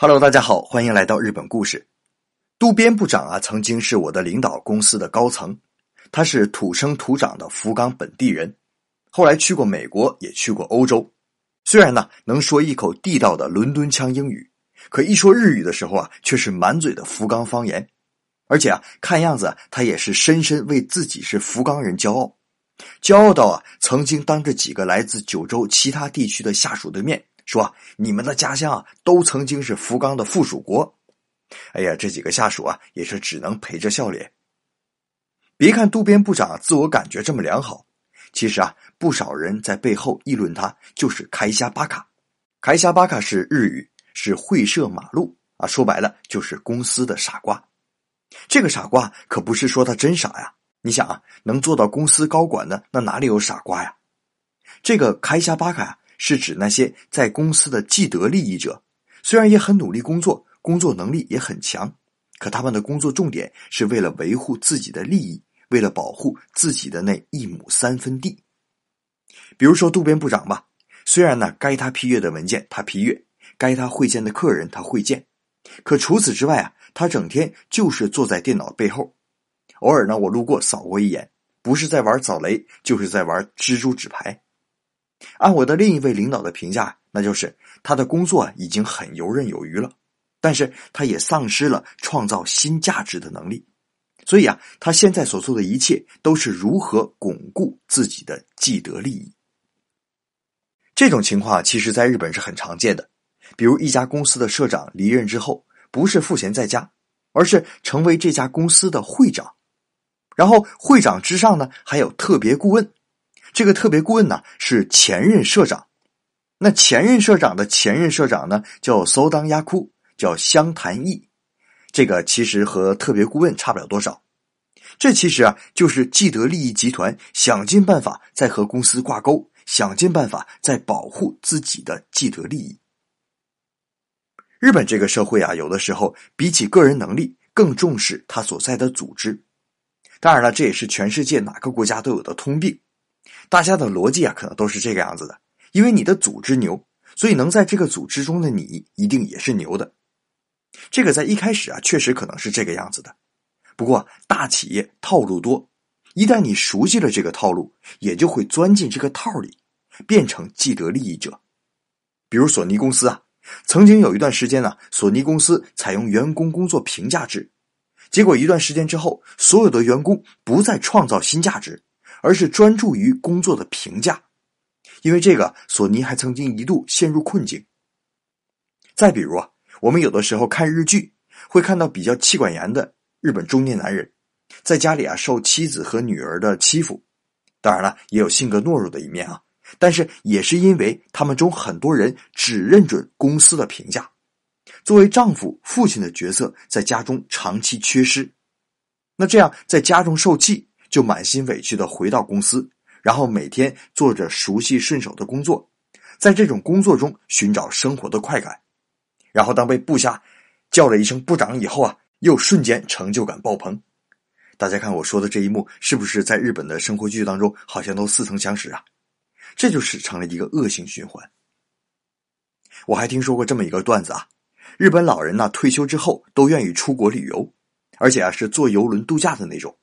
Hello，大家好，欢迎来到日本故事。渡边部长啊，曾经是我的领导公司的高层，他是土生土长的福冈本地人，后来去过美国，也去过欧洲。虽然呢能说一口地道的伦敦腔英语，可一说日语的时候啊，却是满嘴的福冈方言。而且啊，看样子他也是深深为自己是福冈人骄傲，骄傲到啊，曾经当着几个来自九州其他地区的下属的面。说你们的家乡啊，都曾经是福冈的附属国。哎呀，这几个下属啊，也是只能陪着笑脸。别看渡边部长自我感觉这么良好，其实啊，不少人在背后议论他就是开虾巴卡。开虾巴卡是日语，是会社马路啊，说白了就是公司的傻瓜。这个傻瓜可不是说他真傻呀，你想啊，能做到公司高管的，那哪里有傻瓜呀？这个开虾巴卡呀。是指那些在公司的既得利益者，虽然也很努力工作，工作能力也很强，可他们的工作重点是为了维护自己的利益，为了保护自己的那一亩三分地。比如说渡边部长吧，虽然呢该他批阅的文件他批阅，该他会见的客人他会见，可除此之外啊，他整天就是坐在电脑背后，偶尔呢我路过扫过一眼，不是在玩扫雷，就是在玩蜘蛛纸牌。按我的另一位领导的评价，那就是他的工作已经很游刃有余了，但是他也丧失了创造新价值的能力。所以啊，他现在所做的一切都是如何巩固自己的既得利益。这种情况其实在日本是很常见的，比如一家公司的社长离任之后，不是赋闲在家，而是成为这家公司的会长，然后会长之上呢还有特别顾问。这个特别顾问呢是前任社长，那前任社长的前任社长呢叫搜当压库，叫香谈义。这个其实和特别顾问差不了多少。这其实啊就是既得利益集团想尽办法在和公司挂钩，想尽办法在保护自己的既得利益。日本这个社会啊，有的时候比起个人能力更重视他所在的组织。当然了，这也是全世界哪个国家都有的通病。大家的逻辑啊，可能都是这个样子的。因为你的组织牛，所以能在这个组织中的你一定也是牛的。这个在一开始啊，确实可能是这个样子的。不过大企业套路多，一旦你熟悉了这个套路，也就会钻进这个套里，变成既得利益者。比如索尼公司啊，曾经有一段时间呢，索尼公司采用员工工作评价制，结果一段时间之后，所有的员工不再创造新价值。而是专注于工作的评价，因为这个，索尼还曾经一度陷入困境。再比如啊，我们有的时候看日剧，会看到比较妻管严的日本中年男人，在家里啊受妻子和女儿的欺负，当然了，也有性格懦弱的一面啊。但是也是因为他们中很多人只认准公司的评价，作为丈夫、父亲的角色在家中长期缺失，那这样在家中受气。就满心委屈的回到公司，然后每天做着熟悉顺手的工作，在这种工作中寻找生活的快感，然后当被部下叫了一声部长以后啊，又瞬间成就感爆棚。大家看我说的这一幕，是不是在日本的生活剧当中好像都似曾相识啊？这就是成了一个恶性循环。我还听说过这么一个段子啊，日本老人呢退休之后都愿意出国旅游，而且啊是坐游轮度假的那种。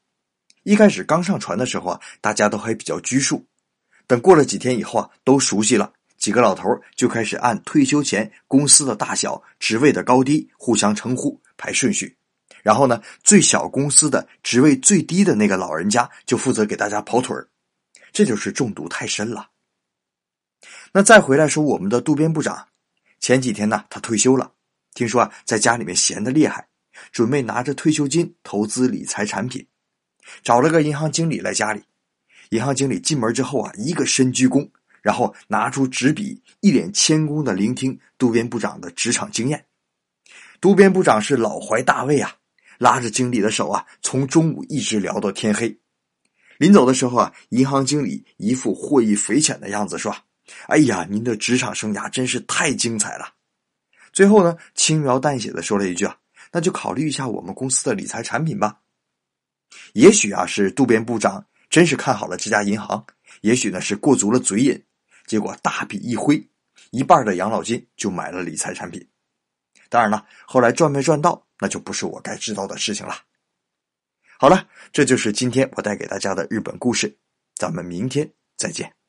一开始刚上船的时候啊，大家都还比较拘束。等过了几天以后啊，都熟悉了，几个老头就开始按退休前公司的大小、职位的高低互相称呼排顺序。然后呢，最小公司的职位最低的那个老人家就负责给大家跑腿儿。这就是中毒太深了。那再回来说我们的渡边部长，前几天呢他退休了，听说啊在家里面闲得厉害，准备拿着退休金投资理财产品。找了个银行经理来家里，银行经理进门之后啊，一个深鞠躬，然后拿出纸笔，一脸谦恭的聆听渡边部长的职场经验。渡边部长是老怀大慰啊，拉着经理的手啊，从中午一直聊到天黑。临走的时候啊，银行经理一副获益匪浅的样子说：“哎呀，您的职场生涯真是太精彩了。”最后呢，轻描淡写的说了一句啊：“那就考虑一下我们公司的理财产品吧。”也许啊，是渡边部长真是看好了这家银行；也许呢，是过足了嘴瘾，结果大笔一挥，一半的养老金就买了理财产品。当然了，后来赚没赚到，那就不是我该知道的事情了。好了，这就是今天我带给大家的日本故事，咱们明天再见。